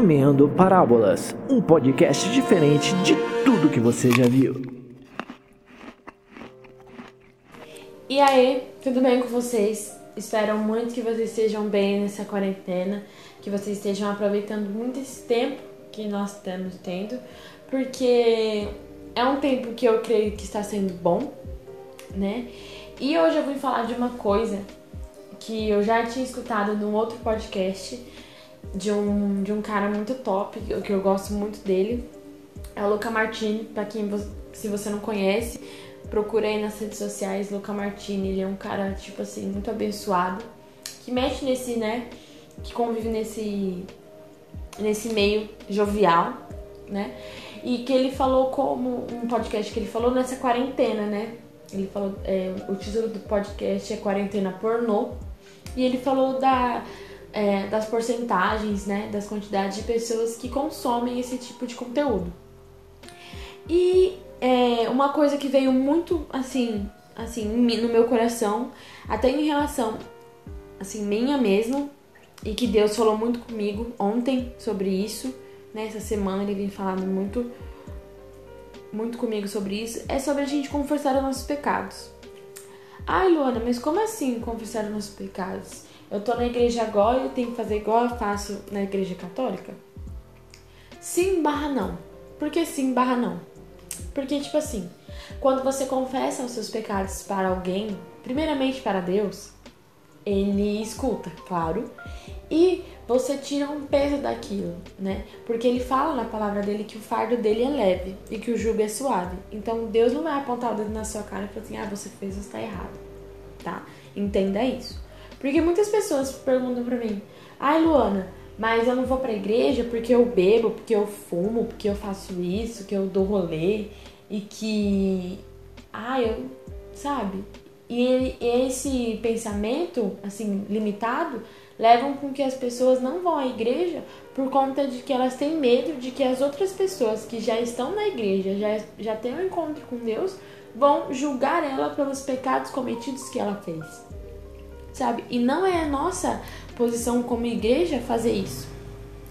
Comendo Parábolas, um podcast diferente de tudo que você já viu. E aí, tudo bem com vocês? Espero muito que vocês estejam bem nessa quarentena, que vocês estejam aproveitando muito esse tempo que nós estamos tendo, porque é um tempo que eu creio que está sendo bom, né? E hoje eu vim falar de uma coisa que eu já tinha escutado num outro podcast de um, de um cara muito top, que eu gosto muito dele. É o Luca Martini, pra quem se você não conhece, procura aí nas redes sociais, Luca Martini, ele é um cara, tipo assim, muito abençoado, que mexe nesse, né, que convive nesse, nesse meio jovial, né, e que ele falou como, um podcast que ele falou nessa quarentena, né, ele falou, é, o título do podcast é Quarentena Pornô, e ele falou da, é, das porcentagens, né, das quantidades de pessoas que consomem esse tipo de conteúdo. E é, uma coisa que veio muito assim, assim, no meu coração, até em relação, assim, minha mesmo, e que Deus falou muito comigo ontem sobre isso, né? Semana ele vem falando muito, muito comigo sobre isso, é sobre a gente confessar os nossos pecados. Ai, Luana, mas como assim confessar os nossos pecados? Eu tô na igreja agora e eu tenho que fazer igual eu faço na igreja católica? Sim barra não. Por que sim barra não? Porque, tipo assim, quando você confessa os seus pecados para alguém, primeiramente para Deus, ele escuta, claro, e você tira um peso daquilo, né? Porque ele fala na palavra dele que o fardo dele é leve e que o jugo é suave. Então Deus não vai apontar o dedo na sua cara e falar assim: ah, você fez, você está errado, tá? Entenda isso. Porque muitas pessoas perguntam pra mim: ai, Luana, mas eu não vou pra igreja porque eu bebo, porque eu fumo, porque eu faço isso, que eu dou rolê e que. Ah, eu. Sabe? E esse pensamento, assim, limitado, levam com que as pessoas não vão à igreja por conta de que elas têm medo de que as outras pessoas que já estão na igreja, já, já têm um encontro com Deus, vão julgar ela pelos pecados cometidos que ela fez. Sabe? E não é a nossa posição como igreja fazer isso.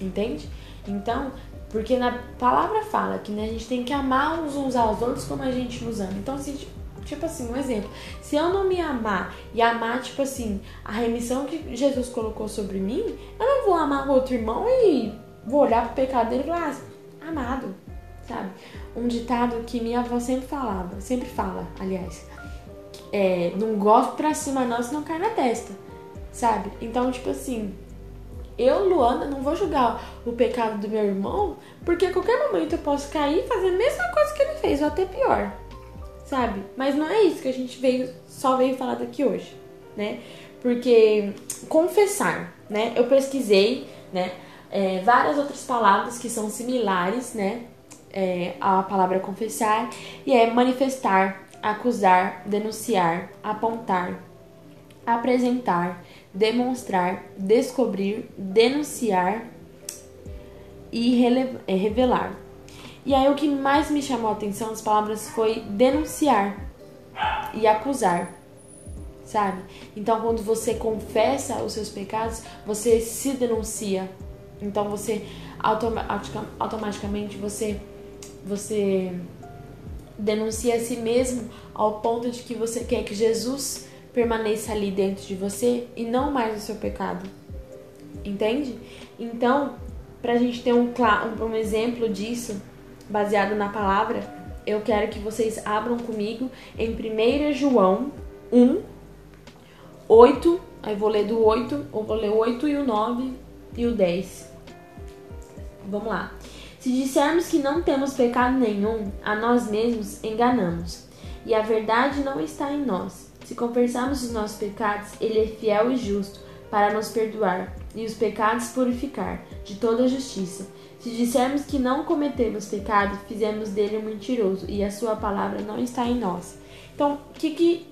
Entende? Então, porque na palavra fala que né, a gente tem que amar uns, uns aos outros como a gente nos ama. Então, assim, tipo assim, um exemplo. Se eu não me amar e amar, tipo assim, a remissão que Jesus colocou sobre mim, eu não vou amar o outro irmão e vou olhar pro pecado dele e falar, ah, amado, sabe? Um ditado que minha avó sempre falava, sempre fala, aliás. É, não gosto pra cima não, senão cai na testa, sabe? Então, tipo assim, eu, Luana, não vou julgar o pecado do meu irmão, porque a qualquer momento eu posso cair e fazer a mesma coisa que ele fez, ou até pior, sabe? Mas não é isso que a gente veio, só veio falar daqui hoje, né? Porque confessar, né? Eu pesquisei, né? É, várias outras palavras que são similares, né? É, à palavra confessar, e é manifestar, acusar, denunciar, apontar, apresentar, demonstrar, descobrir, denunciar e é, revelar. E aí o que mais me chamou a atenção as palavras foi denunciar e acusar. Sabe? Então quando você confessa os seus pecados, você se denuncia. Então você automaticamente você você denuncia a si mesmo ao ponto de que você quer que Jesus permaneça ali dentro de você e não mais o seu pecado. Entende? Então, para a gente ter um, um exemplo disso, baseado na palavra, eu quero que vocês abram comigo em 1 João 1, 8, aí vou ler do 8, ou vou ler o 8 e o 9 e o 10. Vamos lá. Se dissermos que não temos pecado nenhum, a nós mesmos enganamos, e a verdade não está em nós. Se confessarmos os nossos pecados, Ele é fiel e justo para nos perdoar e os pecados purificar de toda justiça. Se dissermos que não cometemos pecado, fizemos dele um mentiroso e a sua palavra não está em nós. Então, o que, que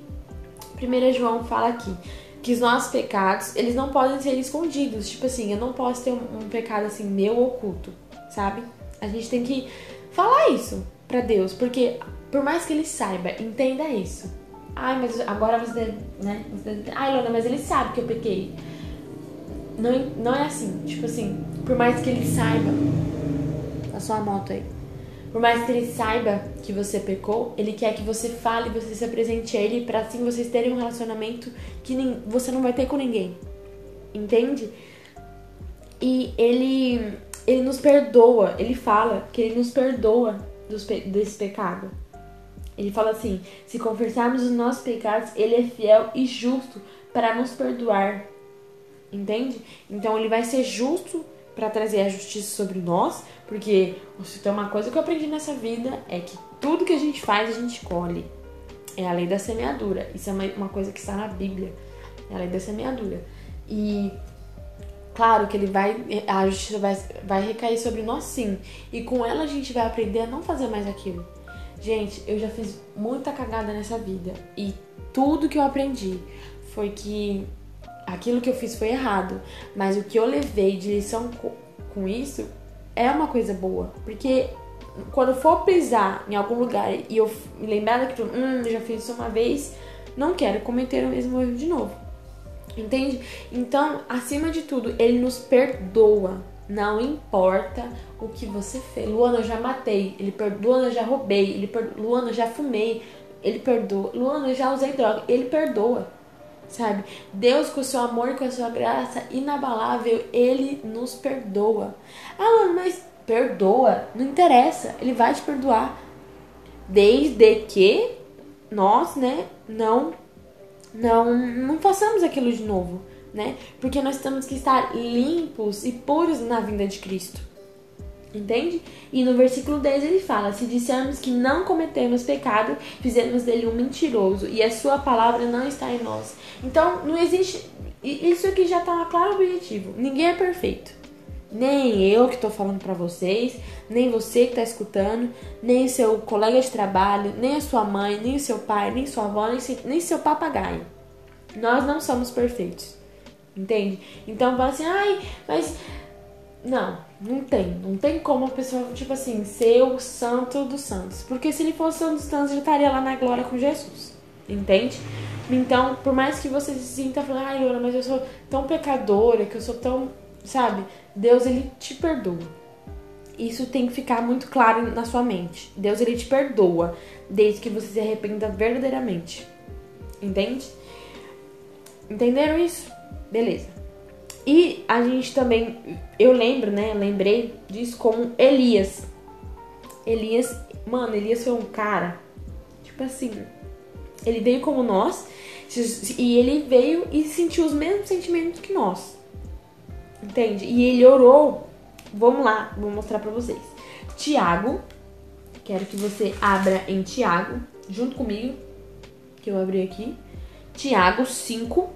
1 João fala aqui? Que os nossos pecados, eles não podem ser escondidos. Tipo assim, eu não posso ter um, um pecado assim meu oculto, sabe? A gente tem que falar isso para Deus, porque por mais que ele saiba, entenda isso. Ai, mas agora você, né? Você, Ai, Lona, mas ele sabe que eu pequei. Não, não é assim. Tipo assim, por mais que ele saiba. Passou a moto aí. Por mais que ele saiba que você pecou, ele quer que você fale, você se apresente a ele para assim vocês terem um relacionamento que nem, você não vai ter com ninguém. Entende? E ele ele nos perdoa, ele fala que ele nos perdoa dos, desse pecado. Ele fala assim: se confessarmos os nossos pecados, ele é fiel e justo para nos perdoar. Entende? Então ele vai ser justo para trazer a justiça sobre nós, porque se uma coisa que eu aprendi nessa vida é que tudo que a gente faz a gente colhe. É a lei da semeadura. Isso é uma coisa que está na Bíblia. É a lei da semeadura. E claro que ele vai a justiça vai, vai recair sobre nós sim. E com ela a gente vai aprender a não fazer mais aquilo. Gente, eu já fiz muita cagada nessa vida e tudo que eu aprendi foi que aquilo que eu fiz foi errado, mas o que eu levei de lição com isso é uma coisa boa, porque quando eu for pisar em algum lugar e eu me lembrar daquilo, hum, eu já fiz isso uma vez, não quero cometer o mesmo erro de novo. Entende? Então, acima de tudo, ele nos perdoa. Não importa o que você fez. Luana, eu já matei. Ele perdoa. Luana, eu já roubei. Ele perdoa. Luana, eu já fumei. Ele perdoa. Luana, eu já usei droga. Ele perdoa sabe? Deus, com o seu amor e com a sua graça inabalável, ele nos perdoa. Ah, mano, mas perdoa, não interessa, ele vai te perdoar. Desde que nós, né, não não não façamos aquilo de novo, né? Porque nós temos que estar limpos e puros na vinda de Cristo. Entende? E no versículo 10 ele fala: Se dissermos que não cometemos pecado, fizemos dele um mentiroso e a sua palavra não está em nós. Então, não existe. Isso aqui já está claro objetivo: ninguém é perfeito. Nem eu que estou falando para vocês, nem você que está escutando, nem seu colega de trabalho, nem a sua mãe, nem o seu pai, nem sua avó, nem, seu, nem seu papagaio. Nós não somos perfeitos. Entende? Então, fala assim: ai, mas não, não tem. Não tem como a pessoa, tipo assim, ser o santo dos santos. Porque se ele fosse o santo dos santos, já estaria lá na glória com Jesus. Entende? Então, por mais que você se sinta falando, ai, Laura, mas eu sou tão pecadora, que eu sou tão. Sabe? Deus, ele te perdoa. Isso tem que ficar muito claro na sua mente. Deus, ele te perdoa, desde que você se arrependa verdadeiramente. Entende? Entenderam isso? Beleza. E a gente também, eu lembro, né? Lembrei disso como Elias. Elias, mano, Elias foi um cara, tipo assim, ele veio como nós e ele veio e sentiu os mesmos sentimentos que nós. Entende? E ele orou. Vamos lá, vou mostrar para vocês. Tiago, quero que você abra em Tiago, junto comigo, que eu abri aqui. Tiago 5,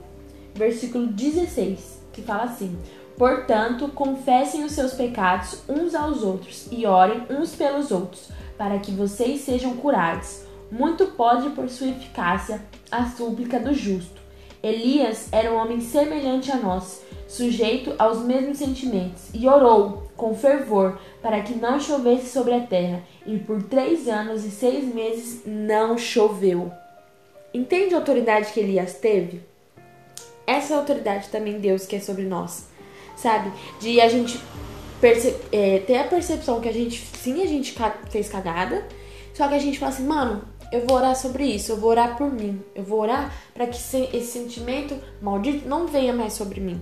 versículo 16 que fala assim: Portanto, confessem os seus pecados uns aos outros e orem uns pelos outros, para que vocês sejam curados. Muito pode por sua eficácia a súplica do justo. Elias era um homem semelhante a nós, sujeito aos mesmos sentimentos, e orou com fervor para que não chovesse sobre a terra, e por três anos e seis meses não choveu. Entende a autoridade que Elias teve? essa autoridade também Deus que é sobre nós, sabe? De a gente é, ter a percepção que a gente, sim, a gente fez cagada, só que a gente fala assim, mano, eu vou orar sobre isso, eu vou orar por mim, eu vou orar para que esse sentimento maldito não venha mais sobre mim,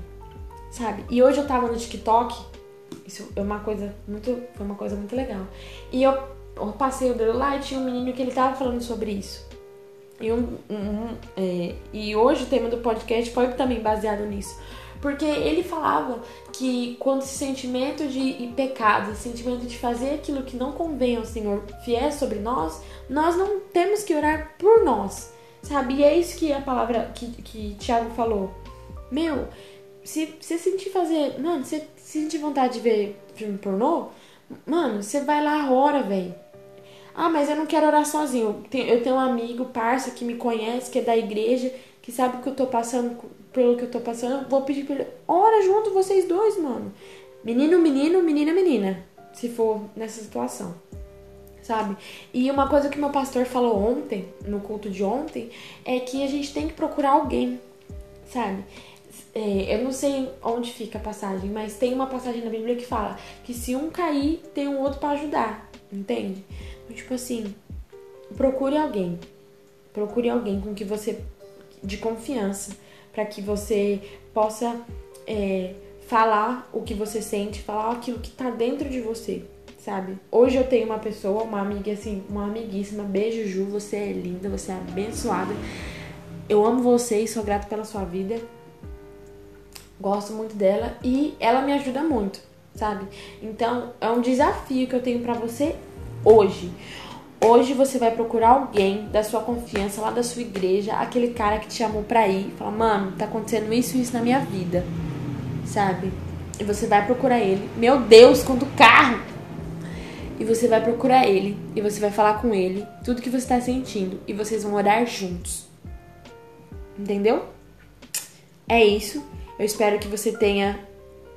sabe? E hoje eu tava no TikTok, isso é uma coisa muito, foi uma coisa muito legal. E eu, eu passei o dedo lá e tinha um menino que ele tava falando sobre isso. E, um, um, é, e hoje o tema do podcast foi também baseado nisso. Porque ele falava que quando esse sentimento de pecado, esse sentimento de fazer aquilo que não convém ao Senhor vier sobre nós, nós não temos que orar por nós, sabe? E é isso que a palavra que, que Tiago falou. Meu, se você sentir fazer. Mano, se sentir vontade de ver filme pornô, mano, você vai lá, ora, velho ah, mas eu não quero orar sozinho. Eu tenho um amigo, parça, que me conhece, que é da igreja, que sabe que eu tô passando, pelo que eu tô passando. Eu vou pedir pra ele, ora junto vocês dois, mano. Menino, menino, menina, menina. Se for nessa situação. Sabe? E uma coisa que meu pastor falou ontem, no culto de ontem, é que a gente tem que procurar alguém, sabe? É, eu não sei onde fica a passagem, mas tem uma passagem na Bíblia que fala que se um cair, tem um outro para ajudar, entende? Então, tipo assim, procure alguém. Procure alguém com que você de confiança, para que você possa é, falar o que você sente, falar aquilo que tá dentro de você, sabe? Hoje eu tenho uma pessoa, uma amiga assim, uma amiguíssima, beijo Ju, você é linda, você é abençoada. Eu amo você e sou grata pela sua vida. Gosto muito dela e ela me ajuda muito, sabe? Então, é um desafio que eu tenho para você hoje. Hoje você vai procurar alguém da sua confiança, lá da sua igreja, aquele cara que te chamou pra ir, fala, mano, tá acontecendo isso e isso na minha vida, sabe? E você vai procurar ele. Meu Deus, quanto carro! E você vai procurar ele, e você vai falar com ele tudo que você tá sentindo, e vocês vão orar juntos. Entendeu? É isso. Eu espero que você tenha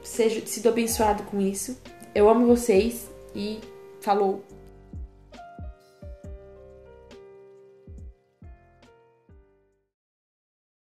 sido abençoado com isso. Eu amo vocês e falou!